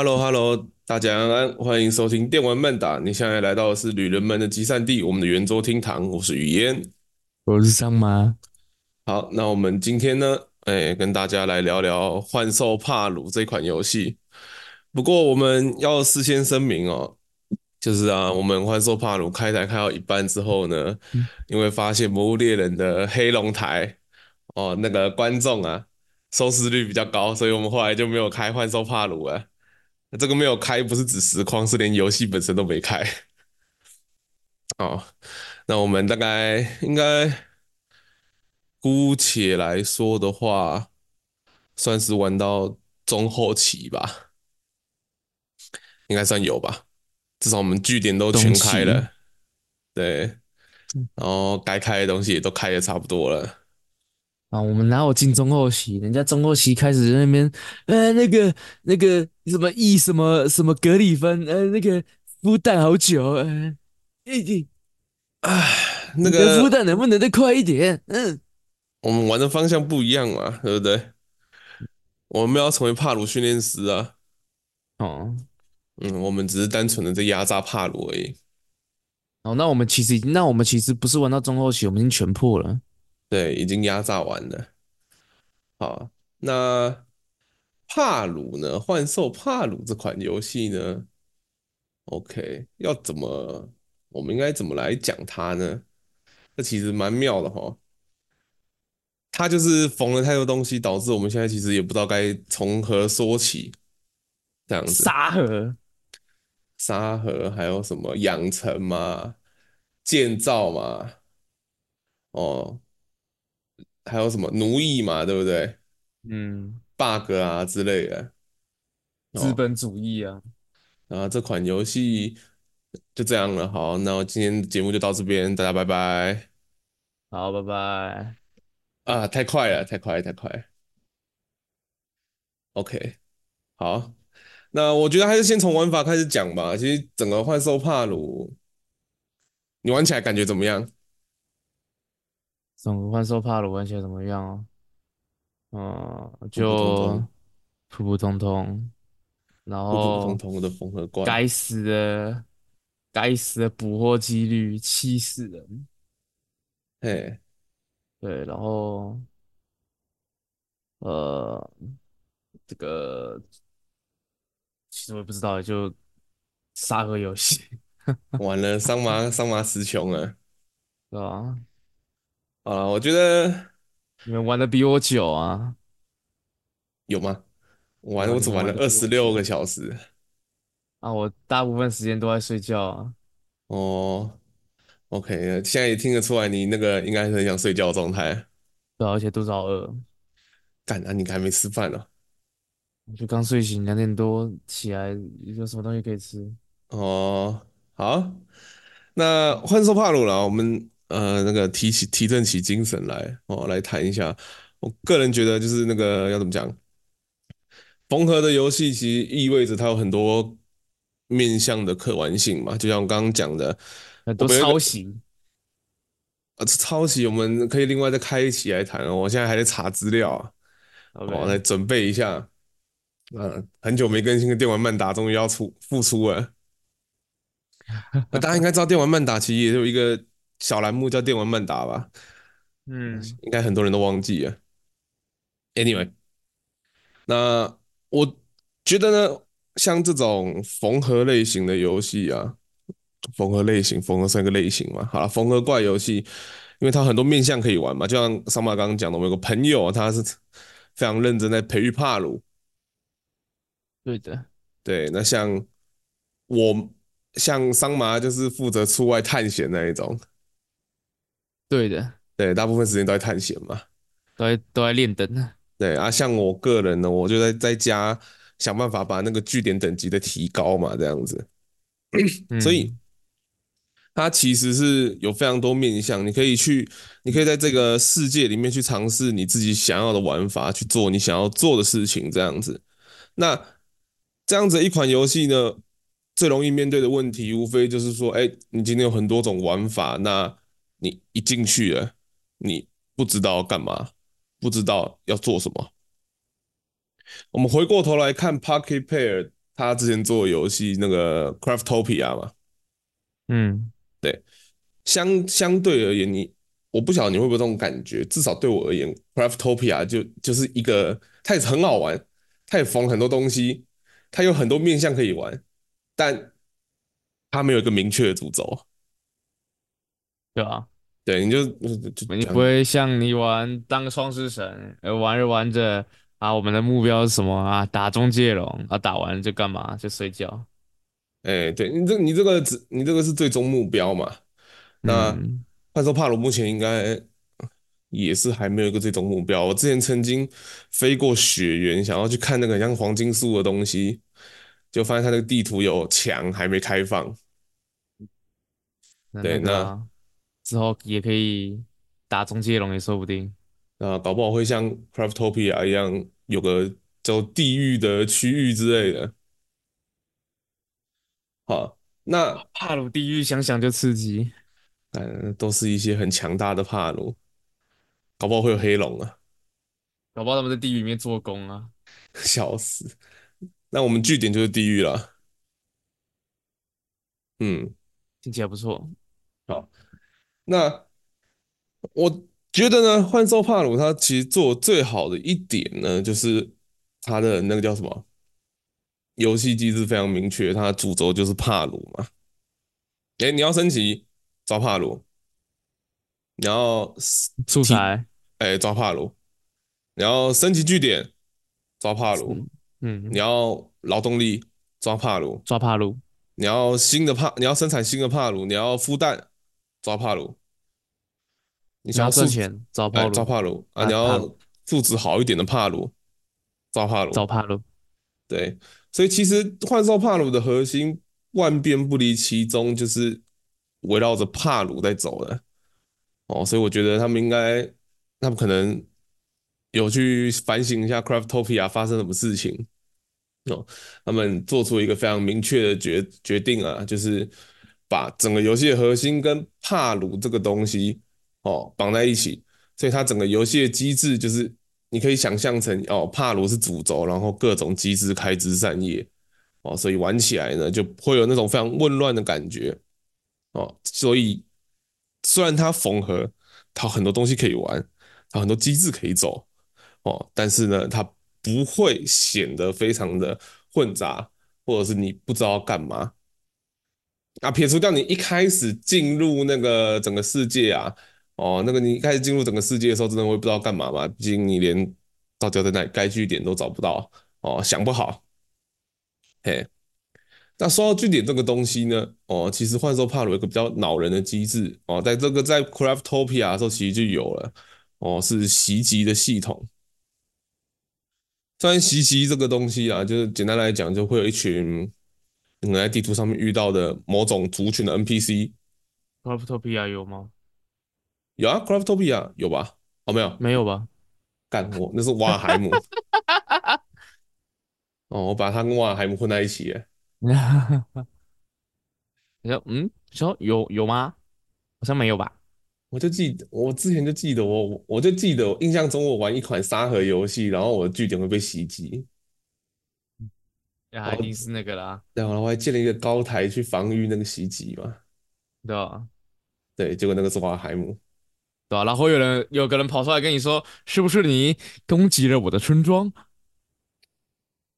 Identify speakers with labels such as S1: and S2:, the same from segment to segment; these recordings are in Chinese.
S1: Hello，Hello，大家安安，欢迎收听电玩慢打。你现在来到的是旅人们的集散地，我们的圆桌厅堂。我是雨嫣，
S2: 我是桑麻。
S1: 好，那我们今天呢，哎，跟大家来聊聊《幻兽帕鲁》这款游戏。不过我们要事先声明哦，就是啊，我们《幻兽帕鲁》开台开到一半之后呢，因为发现《魔物猎人》的黑龙台哦，那个观众啊，收视率比较高，所以我们后来就没有开《幻兽帕鲁》了。这个没有开，不是指实况，是连游戏本身都没开。哦，那我们大概应该姑且来说的话，算是玩到中后期吧，应该算有吧。至少我们据点都全开了，对，然后该开的东西也都开的差不多了。
S2: 啊，我们哪有进中后期？人家中后期开始在那边，呃，那个那个什么 E 什么什么格里芬，呃，那个孵蛋好久，呃，一定，
S1: 唉，那个
S2: 孵蛋能不能再快一点？嗯，
S1: 我们玩的方向不一样嘛，对不对？我们要成为帕鲁训练师啊。
S2: 哦，
S1: 嗯，我们只是单纯的在压榨帕鲁而已。
S2: 哦，那我们其实已经，那我们其实不是玩到中后期，我们已经全破了。
S1: 对，已经压榨完了。好，那帕鲁呢？幻兽帕鲁这款游戏呢？OK，要怎么？我们应该怎么来讲它呢？这其实蛮妙的哈。它就是缝了太多东西，导致我们现在其实也不知道该从何说起。这样子，
S2: 沙盒，
S1: 沙盒还有什么养成嘛？建造嘛？哦。还有什么奴役嘛，对不对？
S2: 嗯
S1: ，bug 啊之类的，
S2: 资本主义啊。
S1: 然后这款游戏就这样了。好，那我今天节目就到这边，大家拜拜。
S2: 好，拜拜。
S1: 啊，太快了，太快，太快。OK，好，那我觉得还是先从玩法开始讲吧。其实整个幻兽帕鲁，你玩起来感觉怎么样？
S2: 整个幻兽帕鲁玩起来怎么样啊？嗯，就普普通通，然后
S1: 普普通通的缝合怪，
S2: 该死的，该死的捕获几率气死人。
S1: 嘿，
S2: 对，然后，呃，这个其实我也不知道，就沙盒游戏，
S1: 完了，桑麻桑麻词穷了，
S2: 对吧？
S1: 啊，我觉得
S2: 你们玩的比我久啊？
S1: 有吗？我玩我只玩了二十六个小时
S2: 啊！我大部分时间都在睡觉啊。
S1: 哦，OK，现在也听得出来你那个应该是很想睡觉的状态。
S2: 对啊，而且肚子好饿。
S1: 干啊！你还没吃饭呢？
S2: 我就刚睡醒，两点多起来，有什么东西可以吃？
S1: 哦，好，那换说帕鲁了，我们。呃，那个提起提振起精神来哦，来谈一下。我个人觉得，就是那个要怎么讲，缝合的游戏其实意味着它有很多面向的可玩性嘛。就像我刚刚讲的，
S2: 很多抄袭。
S1: 啊，抄袭我们可以另外再开一期来谈哦。我现在还在查资料啊，我.来准备一下。嗯，很久没更新的电玩慢打终于要出复出了。大家应该知道电玩慢打其实也有一个。小栏目叫电玩慢达吧，
S2: 嗯，
S1: 应该很多人都忘记了。Anyway，那我觉得呢，像这种缝合类型的游戏啊，缝合类型，缝合算一个类型嘛。好了，缝合怪游戏，因为它很多面向可以玩嘛，就像桑马刚刚讲的，我有个朋友，他是非常认真在培育帕鲁。
S2: 对的，
S1: 对，那像我，像桑麻就是负责出外探险那一种。
S2: 对的，
S1: 对，大部分时间都在探险嘛，
S2: 都在都在练等。
S1: 对啊，像我个人呢，我就在在家想办法把那个据点等级的提高嘛，这样子。
S2: 嗯、
S1: 所以它其实是有非常多面向，你可以去，你可以在这个世界里面去尝试你自己想要的玩法，去做你想要做的事情，这样子。那这样子一款游戏呢，最容易面对的问题，无非就是说，哎，你今天有很多种玩法，那你一进去了，你不知道干嘛，不知道要做什么。我们回过头来看 Pocket Pair，他之前做的游戏那个 Craftopia 嘛，
S2: 嗯，
S1: 对，相相对而言，你我不晓得你会不会这种感觉，至少对我而言，Craftopia 就就是一个，它也很好玩，它也缝很多东西，它有很多面向可以玩，但它没有一个明确的主轴，
S2: 对啊，
S1: 对，你就
S2: 不会像你玩当个双狮神，呃，玩着玩着。啊，我们的目标是什么啊？打中介龙啊，打完就干嘛？就睡觉。
S1: 哎、欸，对你这你这个只你这个是最终目标嘛？那幻兽帕鲁目前应该也是还没有一个最终目标。我之前曾经飞过雪原，想要去看那个像黄金树的东西，就发现它那个地图有墙还没开放。
S2: 对，那之后也可以打中介龙也说不定。
S1: 啊，搞不好会像 Craftopia 一样，有个叫地狱的区域之类的。好，那
S2: 帕鲁地狱想想就刺激。
S1: 嗯，都是一些很强大的帕鲁，搞不好会有黑龙啊，
S2: 搞不好他们在地狱里面做工啊，
S1: 笑死。那我们据点就是地狱了。嗯，
S2: 听起来不错。
S1: 好，那我。觉得呢，幻兽帕鲁它其实做最好的一点呢，就是它的那个叫什么游戏机制非常明确，它的主轴就是帕鲁嘛。哎，你要升级抓帕鲁，你要
S2: 素材
S1: 哎抓帕鲁，你要升级据点抓帕鲁，
S2: 嗯，
S1: 你要劳动力抓帕鲁，
S2: 抓帕鲁，
S1: 你要新的帕，你要生产新的帕鲁，你要孵蛋抓帕鲁。你想要赚钱，找帕鲁，找帕鲁啊！你要素质好一点的帕鲁，找帕鲁，
S2: 找帕鲁。
S1: 对，所以其实幻兽帕鲁的核心万变不离其宗，就是围绕着帕鲁在走的。哦，所以我觉得他们应该，他们可能有去反省一下 Craftopia 发生什么事情。哦，他们做出一个非常明确的决决定啊，就是把整个游戏的核心跟帕鲁这个东西。哦，绑在一起，所以它整个游戏的机制就是你可以想象成哦，帕鲁是主轴，然后各种机制开枝散叶，哦，所以玩起来呢就会有那种非常混乱的感觉，哦，所以虽然它缝合，它很多东西可以玩，它很多机制可以走，哦，但是呢，它不会显得非常的混杂，或者是你不知道干嘛。啊，撇除掉你一开始进入那个整个世界啊。哦，那个你一开始进入整个世界的时候，真的会不知道干嘛嘛？毕竟你连到底在哪里该据点都找不到哦，想不好。嘿，那说到据点这个东西呢，哦，其实幻兽帕鲁有一个比较恼人的机制哦，在这个在 Craftopia 的时候其实就有了哦，是袭击的系统。虽然袭击这个东西啊，就是简单来讲，就会有一群你在地图上面遇到的某种族群的 NPC。
S2: Craftopia 有吗？
S1: 有啊，Craftopia 有吧？哦，没有，
S2: 没有吧？
S1: 干我那是瓦海姆。哦，我把它跟瓦海姆混在一起了。
S2: 你说，嗯，说有有吗？好像没有吧？
S1: 我就记得，我之前就记得我，我我就记得，我印象中我玩一款沙盒游戏，然后我的据点会被袭击。
S2: 那一定是那个啦。
S1: 然后我还建了一个高台去防御那个袭击嘛。
S2: 对啊，
S1: 对，结果那个是瓦海姆。
S2: 对吧、啊？然后有人有个人跑出来跟你说：“是不是你攻击了我的村庄？”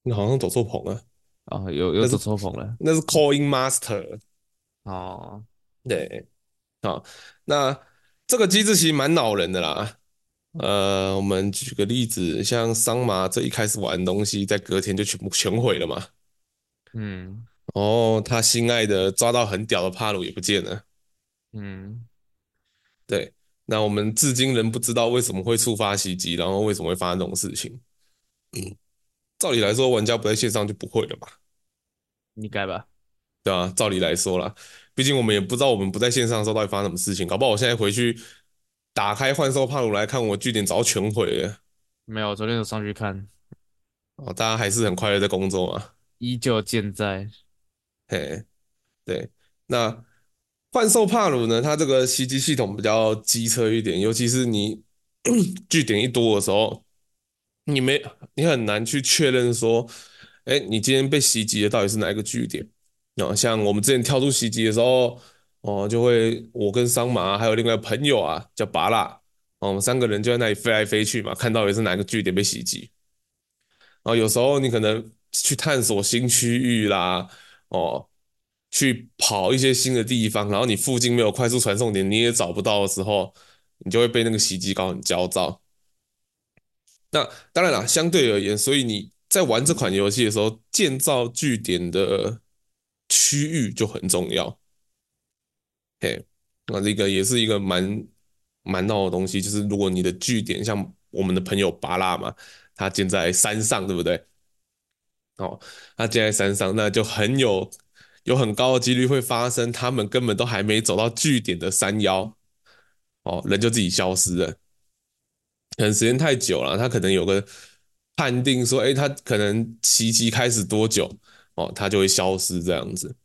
S1: 你好像走错棚了
S2: 啊！有有走错棚了，
S1: 那是 Coin Master
S2: 哦。
S1: 对，好，那这个机制其实蛮恼人的啦。呃，我们举个例子，像桑麻这一开始玩的东西，在隔天就全部全毁了嘛。
S2: 嗯。
S1: 哦，他心爱的抓到很屌的帕鲁也不见了。
S2: 嗯。
S1: 对。那我们至今仍不知道为什么会触发袭击，然后为什么会发生这种事情。嗯，照理来说，玩家不在线上就不会了嘛？
S2: 应该吧？
S1: 对啊，照理来说啦，毕竟我们也不知道我们不在线上的时候到底发生什么事情。搞不好我现在回去打开幻兽帕鲁来看，我据点早全毁了。
S2: 没有，昨天有上去看。
S1: 哦，大家还是很快乐在工作啊？
S2: 依旧健在。
S1: 嘿，对，那。幻兽帕鲁呢，它这个袭击系统比较机车一点，尤其是你 据点一多的时候，你没你很难去确认说，哎，你今天被袭击的到底是哪一个据点？啊，像我们之前跳出袭击的时候，哦，就会我跟桑麻还有另外朋友啊，叫拔拉，哦，我们三个人就在那里飞来飞去嘛，看到底是哪一个据点被袭击。然后有时候你可能去探索新区域啦，哦，去跑一些新的地方，然后你附近没有快速传送点，你也找不到的时候，你就会被那个袭击搞很焦躁。那当然了，相对而言，所以你在玩这款游戏的时候，建造据点的区域就很重要。嘿，那这个也是一个蛮蛮闹的东西，就是如果你的据点像我们的朋友巴拉嘛。他建在山上，对不对？哦，他建在山上，那就很有有很高的几率会发生，他们根本都还没走到据点的山腰，哦，人就自己消失了。可能时间太久了，他可能有个判定说，哎，他可能袭击开始多久，哦，他就会消失这样子。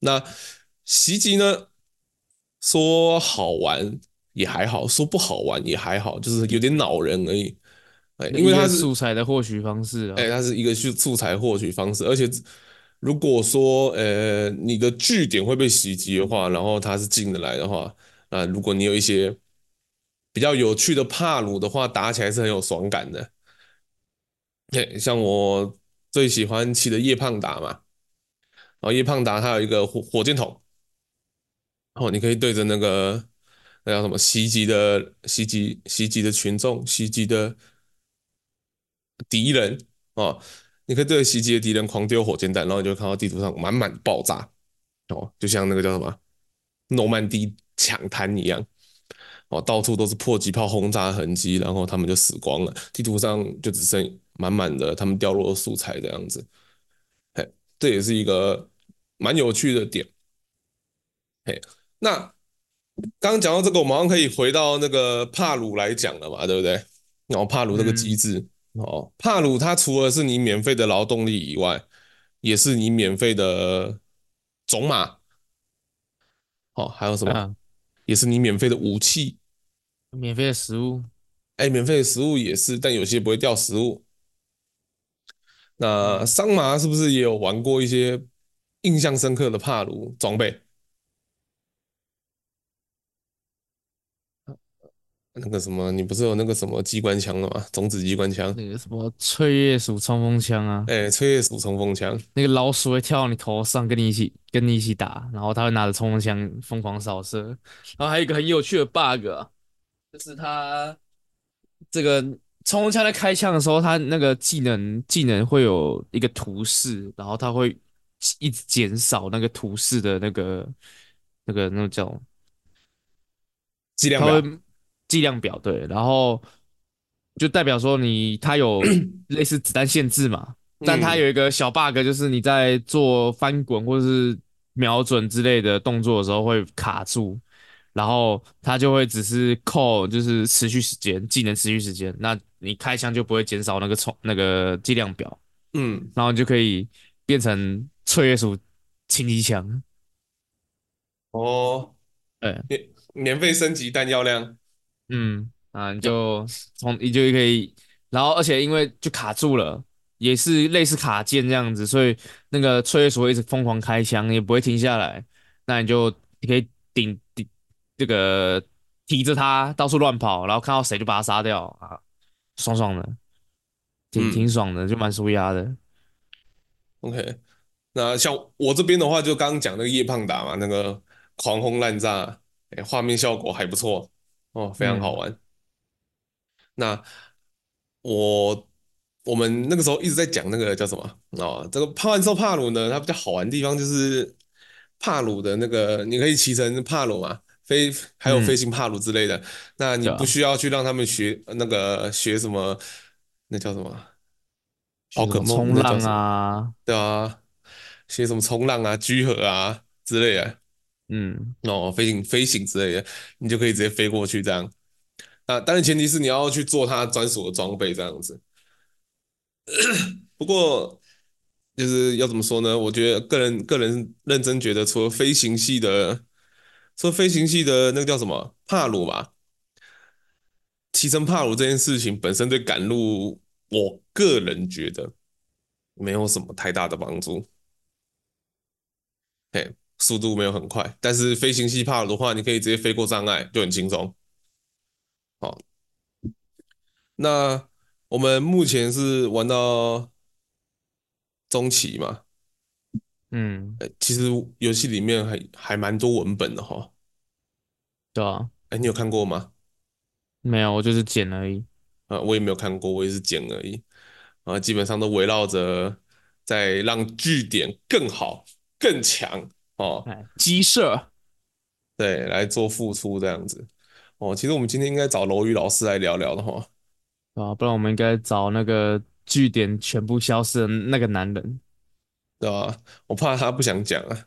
S1: 那袭击呢，说好玩也还好，说不好玩也还好，就是有点恼人而已。因为它是
S2: 素材的获取方式啊，
S1: 哎，它是一个素素材获取方式，而且如果说呃你的据点会被袭击的话，然后他是进得来的话，那如果你有一些比较有趣的帕鲁的话，打起来是很有爽感的。对，像我最喜欢骑的叶胖达嘛，然后叶胖达它有一个火火箭筒，哦，你可以对着那个那叫什么袭击的袭击袭击的群众袭击的。敌人哦，你可以对着袭击的敌人狂丢火箭弹，然后你就看到地图上满满爆炸哦，就像那个叫什么诺曼底抢滩一样哦，到处都是迫击炮轰炸痕迹，然后他们就死光了，地图上就只剩满满的他们掉落的素材这样子。嘿，这也是一个蛮有趣的点。嘿，那刚刚讲到这个，我马上可以回到那个帕鲁来讲了嘛，对不对？然后帕鲁这个机制。嗯哦，帕鲁它除了是你免费的劳动力以外，也是你免费的种马。哦，还有什么？啊、也是你免费的武器，
S2: 免费的食物。
S1: 哎，免费的食物也是，但有些不会掉食物。那桑麻是不是也有玩过一些印象深刻的帕鲁装备？那个什么，你不是有那个什么机关枪的吗？种子机关枪，
S2: 那个什么翠叶鼠冲锋枪啊？
S1: 哎、欸，翠叶鼠冲锋枪，
S2: 那个老鼠会跳到你头上，跟你一起跟你一起打，然后他会拿着冲锋枪疯狂扫射。然后还有一个很有趣的 bug，啊，就是它这个冲锋枪在开枪的时候，它那个技能技能会有一个图示，然后它会一直减少那个图示的那个那个那个叫
S1: 剂量表。
S2: 剂量表对，然后就代表说你它有 类似子弹限制嘛，但它有一个小 bug，就是你在做翻滚或者是瞄准之类的动作的时候会卡住，然后它就会只是扣就是持续时间，技能持续时间，那你开枪就不会减少那个冲那个计量表，嗯，然后你就可以变成翠叶鼠轻机枪。
S1: 哦，哎，免免费升级弹药量。
S2: 嗯啊，你就从你就可以，然后而且因为就卡住了，也是类似卡键这样子，所以那个翠叶鼠一直疯狂开枪，也不会停下来。那你就你可以顶顶这个提着它到处乱跑，然后看到谁就把它杀掉啊，爽爽的，挺挺爽的，就蛮舒压的。
S1: OK，那像我这边的话，就刚刚讲那个叶胖达嘛，那个狂轰滥炸，哎，画面效果还不错。哦，非常好玩。嗯、那我我们那个时候一直在讲那个叫什么哦，这个帕万兽帕鲁呢，它比较好玩的地方就是帕鲁的那个，你可以骑成帕鲁嘛，飞还有飞行帕鲁之类的。嗯、那你不需要去让他们学那个学什么，那叫什么？宝可梦
S2: 冲浪啊，
S1: 对啊，学什么冲浪啊、居合啊之类的。
S2: 嗯，
S1: 哦，飞行、飞行之类的，你就可以直接飞过去这样。啊，当然前提是你要去做它专属的装备这样子。不过，就是要怎么说呢？我觉得个人个人认真觉得，除了飞行系的，除了飞行系的那个叫什么帕鲁吧，骑乘帕鲁这件事情本身对赶路，我个人觉得没有什么太大的帮助。嘿，速度没有很快，但是飞行器帕鲁的话，你可以直接飞过障碍，就很轻松。好，那我们目前是玩到中期嘛？
S2: 嗯，
S1: 其实游戏里面还还蛮多文本的哈。
S2: 对啊，
S1: 哎，你有看过吗？
S2: 没有，我就是剪而已。
S1: 啊，我也没有看过，我也是剪而已。啊，基本上都围绕着在让据点更好、更强哦，
S2: 鸡舍，
S1: 对，来做付出这样子。哦，其实我们今天应该找楼宇老师来聊聊的哈。
S2: 啊，不然我们应该找那个据点全部消失的那个男人，
S1: 对吧？我怕他不想讲 啊。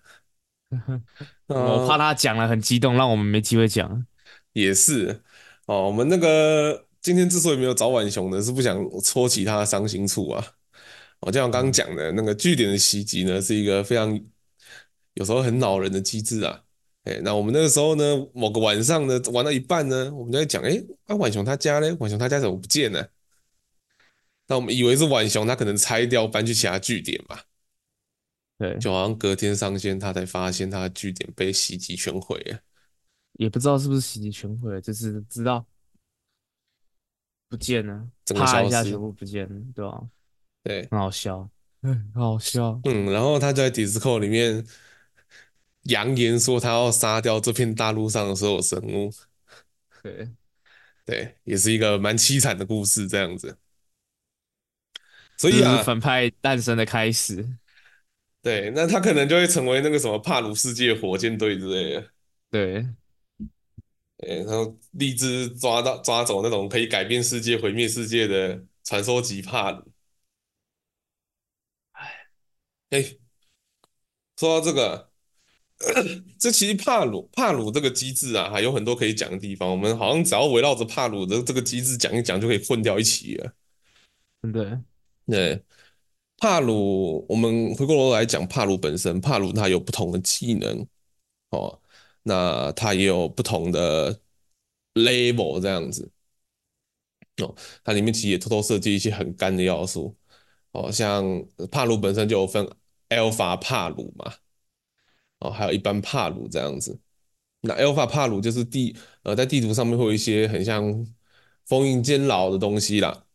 S2: 我怕他讲了很激动，让我们没机会讲。
S1: 也是哦，我们那个今天之所以没有找晚熊呢，是不想戳起他的伤心处啊。哦，就像我刚刚讲的那个据点的袭击呢，是一个非常有时候很恼人的机制啊。哎，那我们那个时候呢，某个晚上呢，玩到一半呢，我们就在讲，哎，啊，浣熊他家呢？浣熊他家怎么不见了？那我们以为是浣熊他可能拆掉搬去其他据点嘛。
S2: 对，
S1: 就好像隔天上线，他才发现他的据点被袭击全毁了，
S2: 也不知道是不是袭击全毁了，就是知道不见了，
S1: 整个消失，
S2: 啪一下全部不见了，对吧？
S1: 对，
S2: 很好笑，嗯，很好笑，
S1: 嗯，然后他就在 Discord 里面扬言说他要杀掉这片大陆上的所有生物，
S2: 对，
S1: 对，也是一个蛮凄惨的故事，这样子，所以啊，
S2: 反派诞生的开始。
S1: 对，那他可能就会成为那个什么帕鲁世界火箭队之类的。
S2: 对，
S1: 哎，然后立志抓到抓走那种可以改变世界、毁灭世界的传说级帕鲁。哎，哎，说到这个，这其实帕鲁帕鲁这个机制啊，还有很多可以讲的地方。我们好像只要围绕着帕鲁的这个机制讲一讲，就可以混掉一起了。
S2: 对，
S1: 对。帕鲁，我们回过头来讲帕鲁本身，帕鲁它有不同的技能，哦，那它也有不同的 level 这样子，哦，它里面其实也偷偷设计一些很干的要素，哦，像帕鲁本身就有分 Alpha 帕鲁嘛，哦，还有一般帕鲁这样子，那 Alpha 帕鲁就是地，呃，在地图上面会有一些很像封印监牢的东西啦，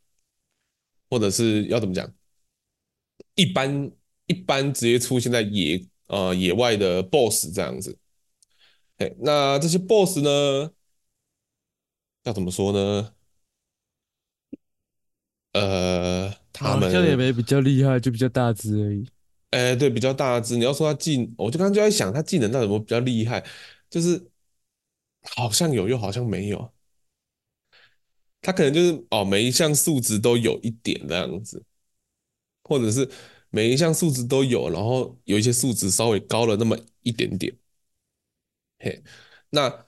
S1: 或者是要怎么讲？一般一般直接出现在野呃野外的 BOSS 这样子，哎，那这些 BOSS 呢，要怎么说呢？呃，他们好
S2: 像也没比较厉害，就比较大只而已。
S1: 哎，对，比较大只。你要说他技，我就刚刚就在想，他技能到底有没有比较厉害？就是好像有，又好像没有。他可能就是哦，每一项数值都有一点这样子。或者是每一项数值都有，然后有一些数值稍微高了那么一点点。嘿，那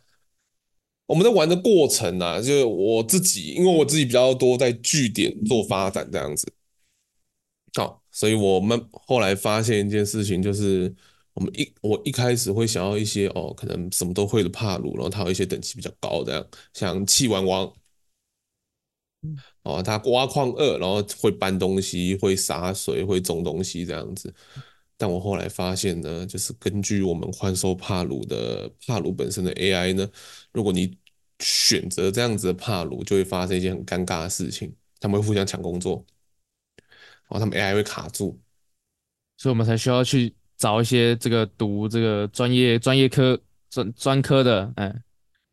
S1: 我们在玩的过程呢、啊，就是我自己，因为我自己比较多在据点做发展这样子。好，所以我们后来发现一件事情，就是我们一我一开始会想要一些哦，可能什么都会的帕鲁，然后它有一些等级比较高的，像气丸王。哦，他挖矿二，然后会搬东西，会洒水，会种东西这样子。但我后来发现呢，就是根据我们幻兽帕鲁的帕鲁本身的 AI 呢，如果你选择这样子的帕鲁，就会发生一件很尴尬的事情，他们会互相抢工作，然后他们 AI 会卡住，
S2: 所以我们才需要去找一些这个读这个专业专业科专专科的，哎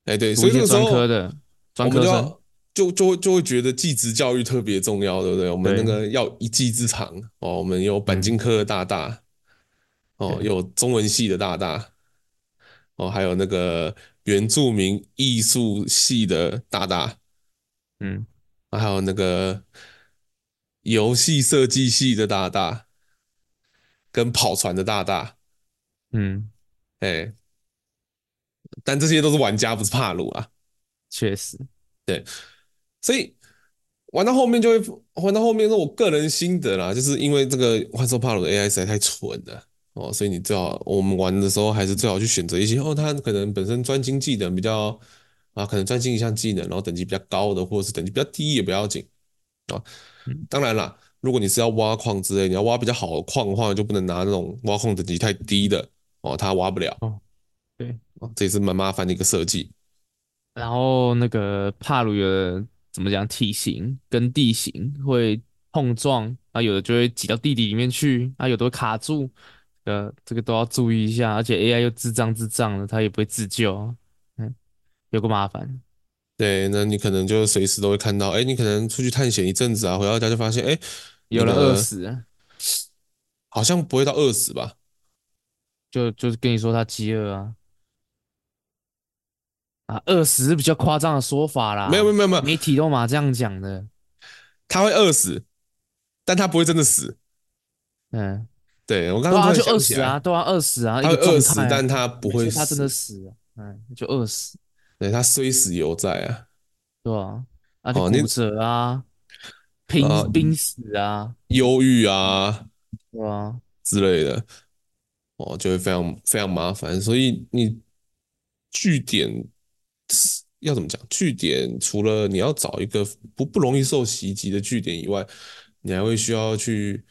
S1: 哎对，所以这个
S2: 专科的专科生。
S1: 就就会就会觉得技职教育特别重要，对不对？我们那个要一技之长哦，我们有钣金科的大大哦，有中文系的大大哦，还有那个原住民艺术系的大大，
S2: 嗯，
S1: 还有那个游戏设计系的大大，跟跑船的大大，
S2: 嗯，
S1: 哎，但这些都是玩家，不是帕鲁啊，
S2: 确实，
S1: 对。所以玩到后面就会玩到后面，是我个人心得啦，就是因为这个幻兽帕鲁的 AI 实在太蠢了。哦，所以你最好我们玩的时候还是最好去选择一些哦，它可能本身专精技能比较啊，可能专精一项技能，然后等级比较高的，或者是等级比较低也不要紧啊。当然啦，如果你是要挖矿之类，你要挖比较好的矿的话，就不能拿那种挖矿等级太低的哦，它挖不了。
S2: 哦，对，
S1: 哦，这也是蛮麻烦的一个设计。
S2: 然后那个帕鲁有的怎么讲，体型跟地形会碰撞啊，有的就会挤到地底里面去啊，有的会卡住，呃，这个都要注意一下。而且 AI 又智障智障的，它也不会自救，嗯，有个麻烦。
S1: 对，那你可能就随时都会看到，哎，你可能出去探险一阵子啊，回到家就发现，哎，
S2: 有人饿死，
S1: 好像不会到饿死吧？
S2: 就就是跟你说他饥饿啊，啊，饿死是比较夸张的说法啦。
S1: 没有没有没有没有，
S2: 媒体都嘛这样讲的，
S1: 他会饿死，但他不会真的死。
S2: 嗯，
S1: 对，我刚刚
S2: 就饿死啊，都要饿死啊，
S1: 他会饿死，但他不会，
S2: 他真的死了，嗯，就饿死。
S1: 对，他虽死犹在啊，
S2: 对啊，啊就骨折啊，濒濒死啊，
S1: 忧郁啊，
S2: 对啊
S1: 之类的，哦，就会非常非常麻烦。所以你据点要怎么讲？据点除了你要找一个不不容易受袭击的据点以外，你还会需要去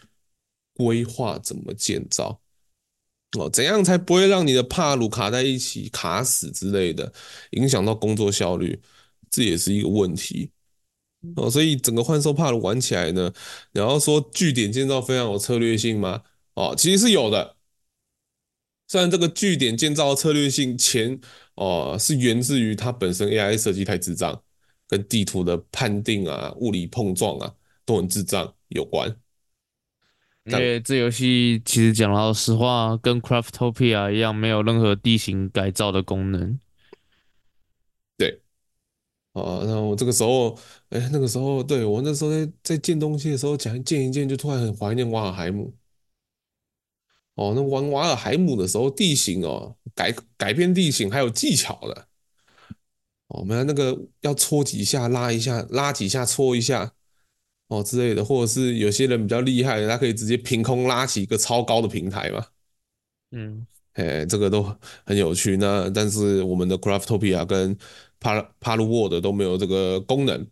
S1: 规划怎么建造。哦，怎样才不会让你的帕鲁卡在一起卡死之类的，影响到工作效率，这也是一个问题。哦，所以整个幻兽帕鲁玩起来呢，然后说据点建造非常有策略性吗？哦，其实是有的。虽然这个据点建造的策略性前哦是源自于它本身 AI 设计太智障，跟地图的判定啊、物理碰撞啊都很智障有关。
S2: 因为这游戏其实讲老实话，跟 Craftopia 一样，没有任何地形改造的功能。
S1: 对，啊，那我这个时候，哎，那个时候，对，我那时候在在建东西的时候，讲建一建，就突然很怀念瓦尔海姆。哦，那玩瓦尔海姆的时候，地形哦，改改变地形还有技巧的。哦，我们那个要搓几下，拉一下，拉几下，搓一下。哦之类的，或者是有些人比较厉害的，他可以直接凭空拉起一个超高的平台嘛。
S2: 嗯，
S1: 哎，这个都很有趣。那但是我们的 Craftopia 跟帕帕鲁沃的都没有这个功能，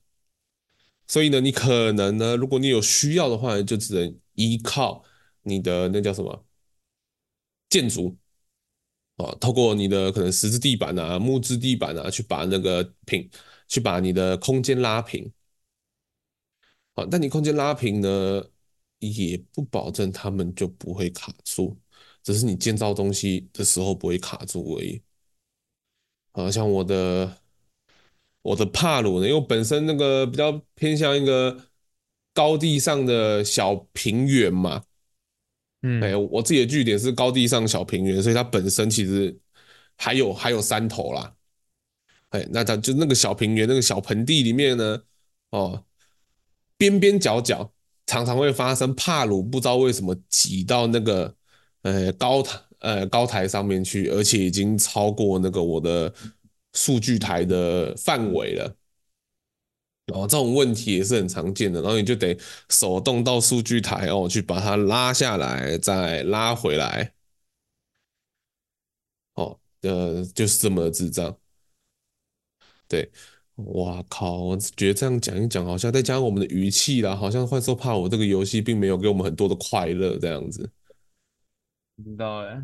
S1: 所以呢，你可能呢，如果你有需要的话，就只能依靠你的那叫什么建筑啊，透过你的可能石质地板啊、木质地板啊，去把那个平，去把你的空间拉平。啊，但你空间拉平呢，也不保证他们就不会卡住，只是你建造东西的时候不会卡住而已。啊像我的我的帕鲁呢，因为本身那个比较偏向一个高地上的小平原嘛，
S2: 嗯，
S1: 哎，我自己的据点是高地上小平原，所以它本身其实还有还有山头啦，哎，那它就那个小平原那个小盆地里面呢，哦。边边角角常常会发生帕鲁不知道为什么挤到那个呃高台呃高台上面去，而且已经超过那个我的数据台的范围了。然后这种问题也是很常见的，然后你就得手动到数据台哦去把它拉下来，再拉回来。哦，呃，就是这么的智障，对。哇靠！我觉得这样讲一讲，好像再加上我们的语气啦，好像《幻兽帕鲁》这个游戏并没有给我们很多的快乐这样子。
S2: 不知道哎，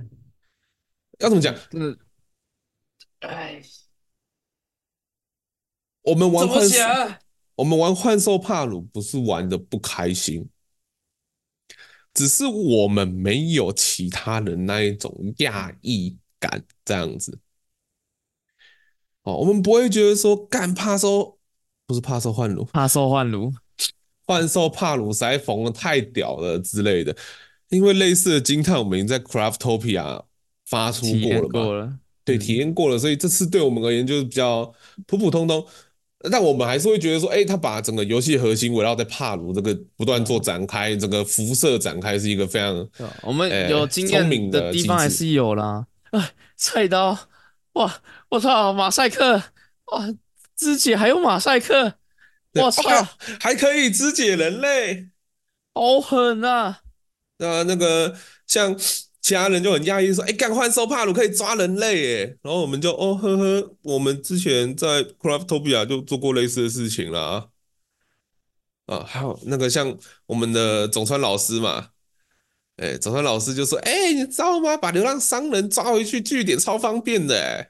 S1: 要怎么讲？真的，哎，我们玩幻兽，我们玩《幻兽帕鲁》不是玩的不开心，只是我们没有其他人那一种压抑感这样子。哦，我们不会觉得说干怕收不是怕收幻炉，
S2: 怕收幻炉，
S1: 幻兽帕鲁塞缝的太屌了之类的，因为类似的惊叹我们已经在 Craftopia 发出过了嘛，
S2: 了。
S1: 对，体验过了，所以这次对我们而言就是比较普普通通，但我们还是会觉得说，哎，他把整个游戏核心围绕在帕鲁这个不断做展开，整个辐射展开是一个非常
S2: 我们有经验的地方还是有啦，哎，菜刀。哇！我操，马赛克！哇，肢解还有马赛克！我操，
S1: 还可以肢解人类，
S2: 好狠啊！
S1: 那那个像其他人就很讶异说：“哎，干幻兽帕鲁可以抓人类！”哎，然后我们就哦呵呵，我们之前在 Craftopia 就做过类似的事情啦。啊，还有那个像我们的总川老师嘛，哎，总川老师就说，哎，你知道吗？把流浪商人抓回去据点超方便的，哎，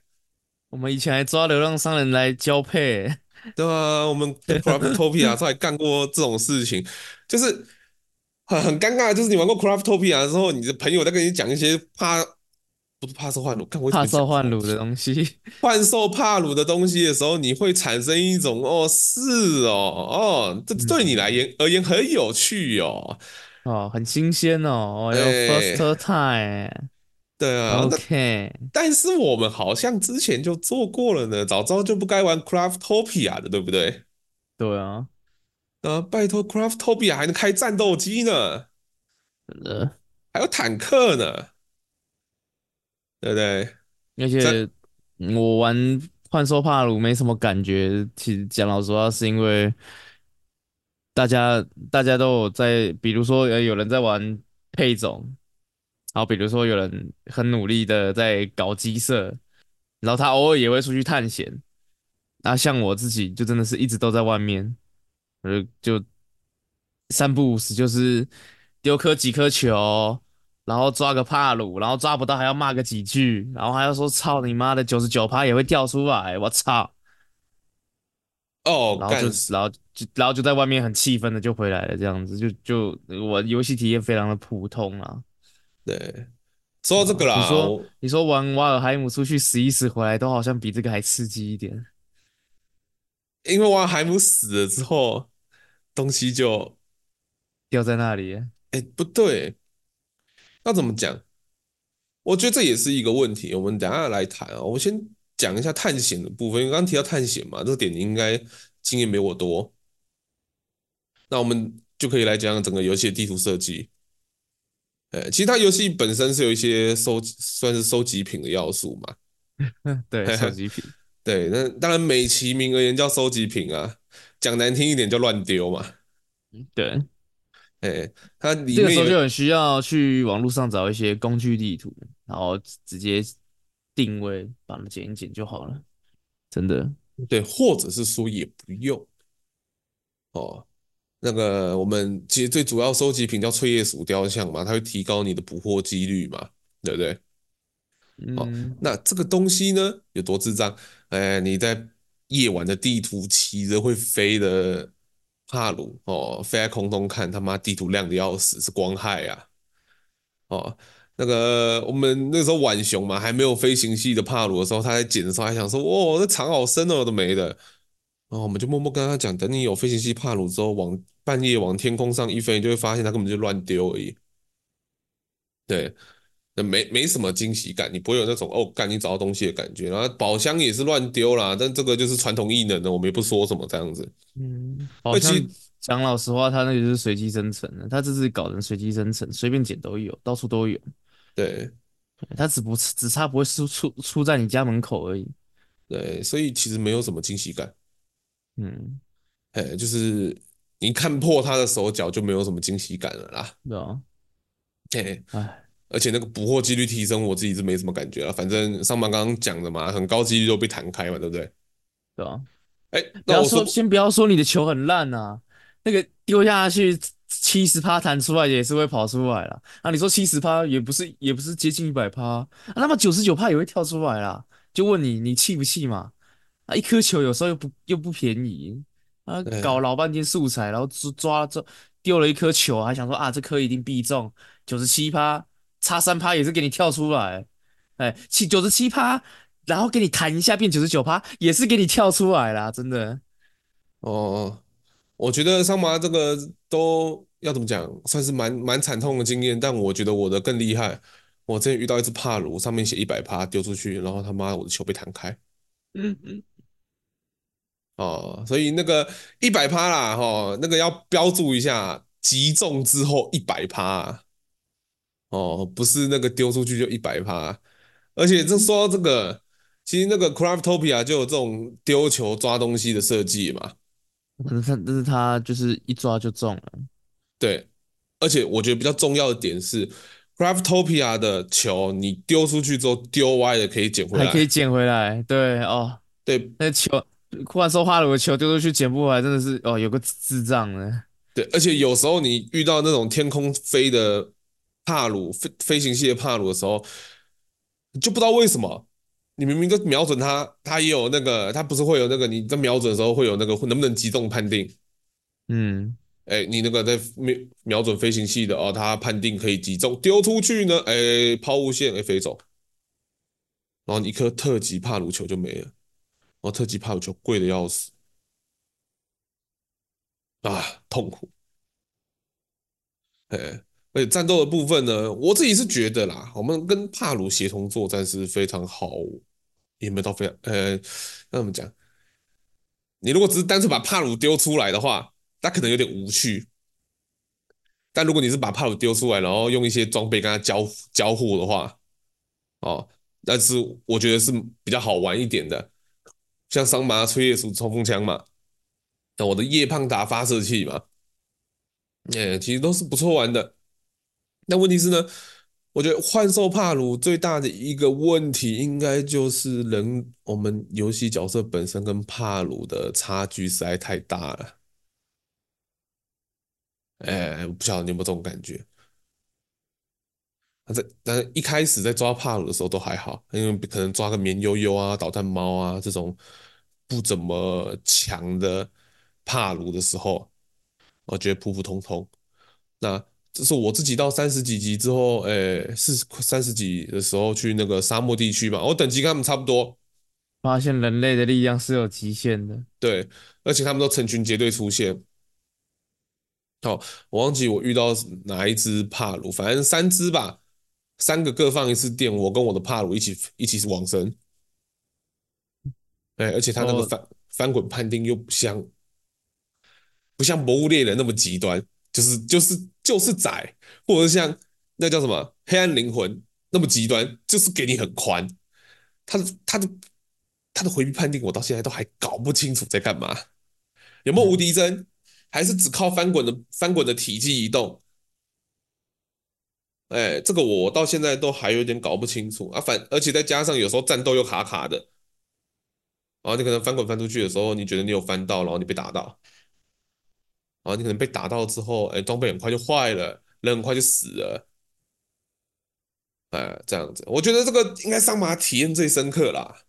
S2: 我们以前还抓流浪商人来交配，
S1: 对啊，我们 Craftopia 还干过这种事情，就是很很尴尬，就是你玩过 Craftopia 之后，你的朋友在跟你讲一些怕。不是怕受换乳，看我
S2: 怕受换乳的东西，
S1: 换受 怕乳的东西的时候，你会产生一种哦，是哦，哦，这对你来言而言很有趣哦，
S2: 哦，很新鲜哦，哦，有 first time，
S1: 对啊
S2: ，OK，
S1: 但是我们好像之前就做过了呢，早知道就不该玩 Craftopia 的，对不对？
S2: 对啊，
S1: 啊，拜托 Craftopia 还能开战斗机呢，
S2: 呃，
S1: 还有坦克呢。对不对？
S2: 而且我玩幻兽帕鲁没什么感觉，其实讲老实话，是因为大家大家都有在，比如说呃有人在玩配种，然后比如说有人很努力的在搞鸡舍，然后他偶尔也会出去探险。那像我自己就真的是一直都在外面，呃，就三不五时就是丢颗几颗球。然后抓个帕鲁，然后抓不到还要骂个几句，然后还要说操你妈的九十九趴也会掉出来，我操！
S1: 哦，
S2: 然后就然后就然后就在外面很气愤的就回来了，这样子就就我游戏体验非常的普通啊。
S1: 对，说到这个啦，
S2: 你说你说玩瓦尔海姆出去死一死回来，都好像比这个还刺激一点。
S1: 因为瓦尔海姆死了之后，东西就
S2: 掉在那里。
S1: 哎，不对。那怎么讲？我觉得这也是一个问题。我们等下来谈啊。我先讲一下探险的部分，因为刚刚提到探险嘛，这个点你应该经验没我多。那我们就可以来讲整个游戏的地图设计。呃，其实它游戏本身是有一些收算是收集品的要素嘛。
S2: 对，收集品。
S1: 对，那当然美其名而言叫收集品啊，讲难听一点叫乱丢嘛。
S2: 对。
S1: 哎，它里面
S2: 这个时候就很需要去网络上找一些工具地图，然后直接定位，把它剪一剪就好了。真的，
S1: 对，或者是说也不用。哦，那个我们其实最主要收集品叫翠叶鼠雕像嘛，它会提高你的捕获几率嘛，对不对？哦，
S2: 嗯，
S1: 那这个东西呢有多智障？哎，你在夜晚的地图骑着会飞的。帕鲁哦，飞在空中看，他妈地图亮的要死，是光害呀！哦，那个我们那时候浣熊嘛，还没有飞行系的帕鲁的时候，他在捡的时候还想说，哦，这藏好深哦，都没的。然后我们就默默跟他讲，等你有飞行系帕鲁之后，往半夜往天空上一飞，你就会发现它根本就乱丢而已。对，那没没什么惊喜感，你不会有那种哦，干你找到东西的感觉。然后宝箱也是乱丢啦，但这个就是传统异能的，我们也不说什么这样子。
S2: 嗯，而且讲老实话，他那个就是随机生成的，他这是搞成随机生成，随便捡都有，到处都有。
S1: 对，
S2: 他只不只差不会出出出在你家门口而已。
S1: 对，所以其实没有什么惊喜感。
S2: 嗯，
S1: 哎，就是你看破他的手脚就没有什么惊喜感了啦。
S2: 对啊。
S1: 哎，哎，而且那个捕获几率提升，我自己是没什么感觉了。反正上班刚刚讲的嘛，很高几率都被弹开嘛，对不对？
S2: 对啊。
S1: 哎，
S2: 不要说，先不要说你的球很烂啊，那个丢下去七十趴弹出来也是会跑出来了啊。你说七十趴也不是，也不是接近一百趴啊，那么九十九趴也会跳出来啦。就问你，你气不气嘛？啊，一颗球有时候又不又不便宜啊，搞老半天素材，然后抓抓丢了一颗球，还想说啊，这颗一定必中，九十七趴差三趴也是给你跳出来，哎，七九十七趴。然后给你弹一下变九十九趴，也是给你跳出来啦，真的。
S1: 哦，我觉得桑麻这个都要怎么讲，算是蛮蛮惨痛的经验。但我觉得我的更厉害。我之前遇到一只帕鲁，上面写一百帕丢出去，然后他妈我的球被弹开。
S2: 嗯嗯。
S1: 哦，所以那个一百趴啦，哈、哦，那个要标注一下，击中之后一百趴。哦，不是那个丢出去就一百趴。而且这说到这个。其实那个 Craftopia 就有这种丢球抓东西的设计嘛，
S2: 可是他，但是他就是一抓就中了。
S1: 对，而且我觉得比较重要的点是，Craftopia 的球你丢出去之后丢歪了可以捡回来，
S2: 还可以捡回来。对哦，
S1: 对，
S2: 那球幻兽帕鲁的球丢出去捡不回来，真的是哦，有个智障呢。
S1: 对，而且有时候你遇到那种天空飞的帕鲁飞飞行系的帕鲁的时候，你就不知道为什么，你明明就瞄准它，它也有那个，它不是会有那个你在瞄准的时候会有那个能不能击中判定？
S2: 嗯，
S1: 哎，你那个在瞄瞄准飞行器的哦，它判定可以击中，丢出去呢，哎，抛物线哎飞走，然后你一颗特级帕鲁球就没了，然后特级帕鲁球贵的要死啊，痛苦。哎，而且战斗的部分呢，我自己是觉得啦，我们跟帕鲁协同作战是非常好，也没到非常呃，那怎么讲？你如果只是单纯把帕鲁丢出来的话，那可能有点无趣。但如果你是把帕鲁丢出来，然后用一些装备跟他交交互的话，哦，但是我觉得是比较好玩一点的，像桑麻吹叶鼠冲锋枪嘛，那我的叶胖达发射器嘛。哎，其实都是不错玩的。那问题是呢，我觉得幻兽帕鲁最大的一个问题，应该就是人我们游戏角色本身跟帕鲁的差距实在太大了。哎，我不晓得你有没有这种感觉？在但是一开始在抓帕鲁的时候都还好，因为可能抓个绵悠悠啊、捣蛋猫啊这种不怎么强的帕鲁的时候。我觉得普普通通。那这是我自己到三十几级之后，哎，是三十几的时候去那个沙漠地区嘛，我等级跟他们差不多，
S2: 发现人类的力量是有极限的。
S1: 对，而且他们都成群结队出现。好，我忘记我遇到哪一只帕鲁，反正三只吧，三个各放一次电，我跟我的帕鲁一起一起往生。哎，而且他那个翻、哦、翻滚判定又不像。不像魔物猎人那么极端，就是就是就是窄，或者像那叫什么黑暗灵魂那么极端，就是给你很宽。他的他的他的回避判定，我到现在都还搞不清楚在干嘛。有没有无敌针，还是只靠翻滚的翻滚的体积移动？哎，这个我到现在都还有点搞不清楚啊。反而且再加上有时候战斗又卡卡的，然后你可能翻滚翻出去的时候，你觉得你有翻到，然后你被打到。啊，你可能被打到之后，哎，装备很快就坏了，人很快就死了，哎，这样子，我觉得这个应该上马体验最深刻啦。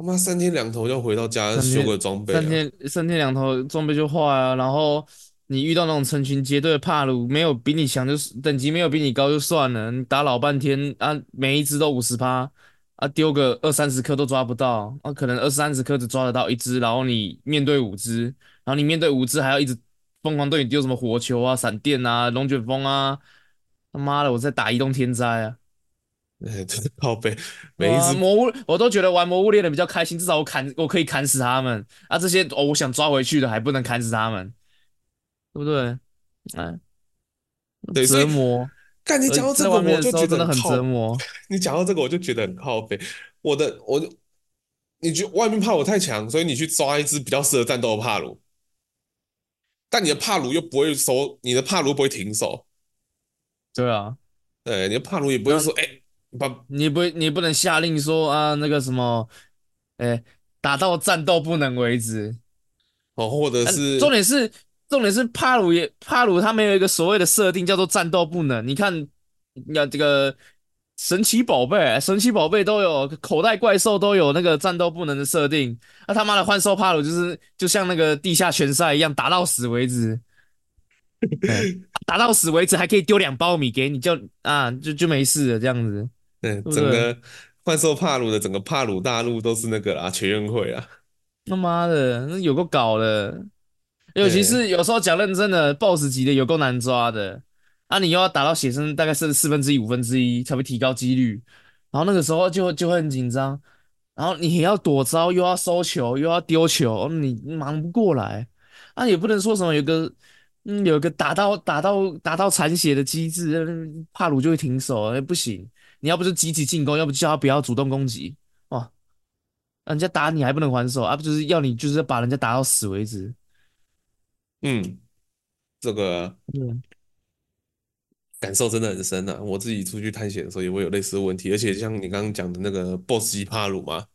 S1: 他妈三天两头要回到家修个装备，三天
S2: 三天两头装备就坏啊。然后你遇到那种成群结队的帕鲁，没有比你强，就是等级没有比你高就算了，你打老半天啊，每一只都五十趴啊，丢个二三十颗都抓不到，啊，可能二三十颗只抓得到一只，然后你面对五只。然后你面对五只还要一直疯狂对你丢什么火球啊、闪电啊、龙卷风啊，他妈的，我在打移动天灾啊！
S1: 哎，真的靠背，每一只
S2: 魔物我都觉得玩魔物猎人比较开心，至少我砍我可以砍死他们啊！这些哦，我想抓回去的还不能砍死他们，对不对？嗯哎，折磨。
S1: 干你讲到这个我就觉得
S2: 很折磨。
S1: 你讲到这个我就觉得很靠背。我的我，你觉外面怕我太强，所以你去抓一只比较适合战斗的帕鲁。但你的帕鲁又不会收，你的帕鲁不会停手。
S2: 对啊，
S1: 对，你的帕鲁也不会说，哎、欸，把，
S2: 你不，你不能下令说啊，那个什么，哎、欸，打到战斗不能为止。
S1: 哦，或者是，
S2: 重点是，重点是帕鲁也帕鲁，他没有一个所谓的设定叫做战斗不能。你看，你看这个。神奇宝贝，神奇宝贝都有口袋怪兽都有那个战斗不能的设定，那、啊、他妈的幻兽帕鲁就是就像那个地下拳赛一样，打到死为止，打到死为止还可以丢两包米给你，就啊就就没事了这样子。
S1: 对，整个幻兽帕鲁的整个帕鲁大陆都是那个啦，全运会啊，
S2: 他妈的那有够搞的，尤其是有时候讲认真的，BOSS 级的有够难抓的。啊，你又要打到血生大概是四分之一、五分之一才会提高几率，然后那个时候就就会很紧张，然后你也要躲招，又要收球，又要丢球，你忙不过来。啊，也不能说什么有个嗯有个打到打到打到残血的机制，帕鲁就会停手，哎不行，你要不就积极进攻，要不就叫他不要主动攻击，哇，人家打你还不能还手啊，不就是要你就是要把人家打到死为止。
S1: 嗯，这个嗯。感受真的很深呐、啊！我自己出去探险的时候也会有类似的问题，而且像你刚刚讲的那个 BOSS 吉帕鲁嘛，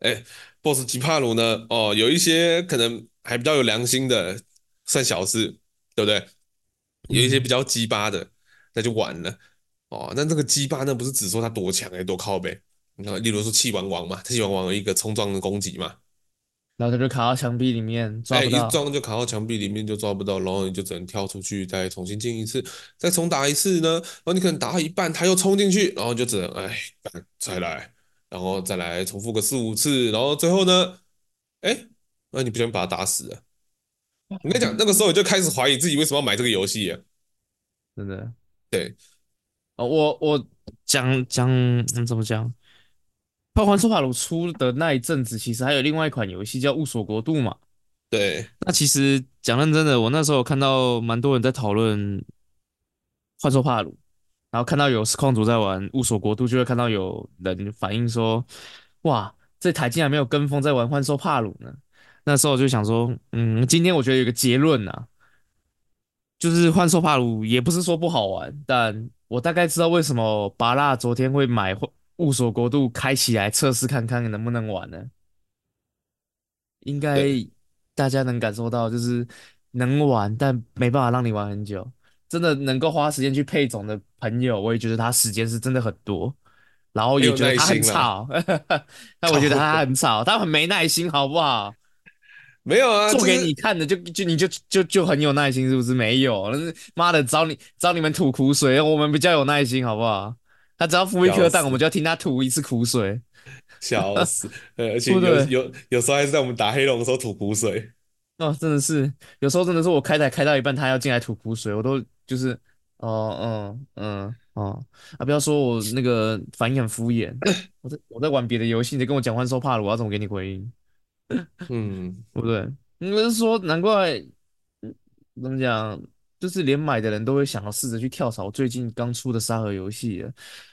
S1: 哎，BOSS 吉帕鲁呢？哦，有一些可能还比较有良心的，算小事，对不对？有一些比
S2: 嗯，
S1: 较鸡巴的，那就完了。哦，那这个鸡巴那，不是只说他多强哎，多靠呗。你看，例如说气王王嘛，气王王有一个冲撞的攻击嘛。
S2: 然后他就卡到墙壁里面抓
S1: 哎，一撞就卡到墙壁里面就抓不到，然后你就只能跳出去再重新进一次，再重打一次呢。然后你可能打到一半，他又冲进去，然后就只能哎再来，然后再来重复个四五次，然后最后呢，哎，那你不小心把他打死了。我跟你讲，那个时候我就开始怀疑自己为什么要买这个游戏啊？
S2: 真的。
S1: 对
S2: 哦，我我讲讲、嗯、怎么讲？《幻兽帕鲁》出的那一阵子，其实还有另外一款游戏叫《雾锁国度》嘛。
S1: 对，
S2: 那其实讲认真的，我那时候看到蛮多人在讨论《幻兽帕鲁》，然后看到有实况组在玩《雾锁国度》，就会看到有人反映说：“哇，这台竟然没有跟风在玩《幻兽帕鲁》呢。”那时候我就想说，嗯，今天我觉得有个结论呐、啊，就是《幻兽帕鲁》也不是说不好玩，但我大概知道为什么巴拉昨天会买《雾锁国度》开起来测试看看能不能玩呢？
S1: 应，
S2: 该大家能感受到，就是能玩，但没办法让你玩很久。真的能够花时间去配种的朋友，我也觉得他时间是真的很多，然
S1: 后
S2: 也 觉得他很。吵。但我觉得，他很吵，他很没耐心，好不好？
S1: 没有啊，
S2: 做给你看的就就你就就就很有耐心，是不是？没有，那是妈的找你找你们吐苦水，我们比较有耐心，好不好？他只要孵一颗蛋，我
S1: 们，
S2: 就要听他吐一次苦水，
S1: 笑死，呃，而且？有有有时候还是在我们打黑龙的时候吐苦水。
S2: 哦，真的是，有时候真的是我开台开到一半，他要进来吐苦水，我都就是，哦，嗯嗯哦，啊，不要说我那个反应很敷衍，我在我在玩别的游戏，你在跟我讲幻兽帕了，我要怎么给你回应？
S1: 嗯，
S2: 不对？应该是说，难怪，嗯怎么讲，就是连买的人都会想要试着去跳槽最近刚出的沙盒游戏了。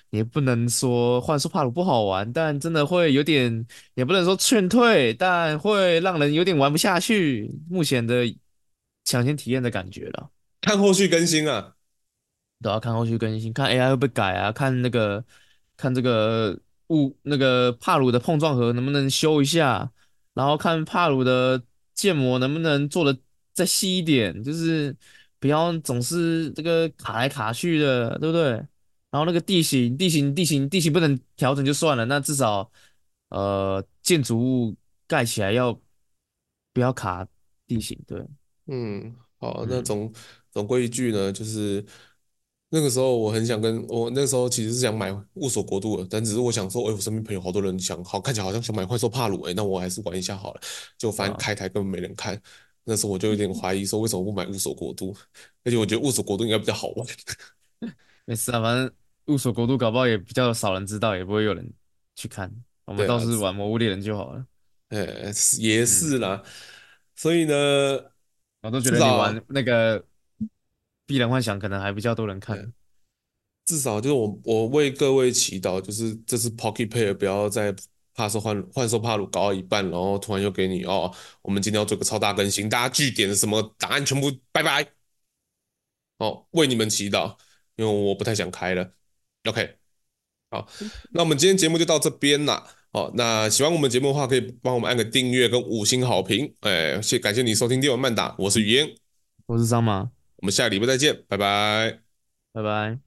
S2: 也不能说幻兽帕鲁不好玩，但真的会有点，也不能说劝退，但会让人有点玩不下去。目前的抢先体验的感觉了。
S1: 看后续更新啊。
S2: 都要看后续更新，看 AI 会不会改啊？看那个，看这个物那个帕鲁的碰撞盒能不能修一下，然后看帕鲁的建模能不能做的再细一点，就是不要总是这个卡来卡去的，对不对？然后那个地形、地形、地形、地形不能调整就算了，那至少呃建筑物盖起来要不要卡地形？对，
S1: 嗯，好，那，总总归一句呢，就是那个时候我很想跟我那时候其实是想买雾锁国度的，但只是我想说，哎，我身边朋友好多人想，好看起来好像想买幻兽帕鲁，哎，那我还是玩一下好了。就反正？开台根本没人看，那时候我就有点 怀疑说，为什么不买雾锁国度？而且我觉得雾锁国度应该比较好玩。
S2: 没事啊，反正雾锁国度搞不好也比较少人知道，也不会有人去看。我
S1: 们
S2: 倒是玩魔物猎人就好了。
S1: 呃，也
S2: 嗯，
S1: 是啦，所以呢，
S2: 我都觉
S1: 至
S2: 得你玩。那个《碧蓝幻想》可能还比较多人。看。
S1: 至少就是我我为各位祈祷，就是这次 Pocket Pair 不要再怕说幻幻兽帕鲁搞到一半，然后突然又给你哦，我们今天要做个超大更新，大家据点什么答案全部拜拜，哦，为你们祈祷，因为我不太想开了。OK，好，那我们今天节目就到这边啦。哦，那喜欢我们节目的话，可以帮我们按个订阅跟五星好评。哎，谢感谢你收听电玩慢打，我是雨嫣，
S2: 我是张马，
S1: 我们下个礼拜再见，拜拜。
S2: 拜拜。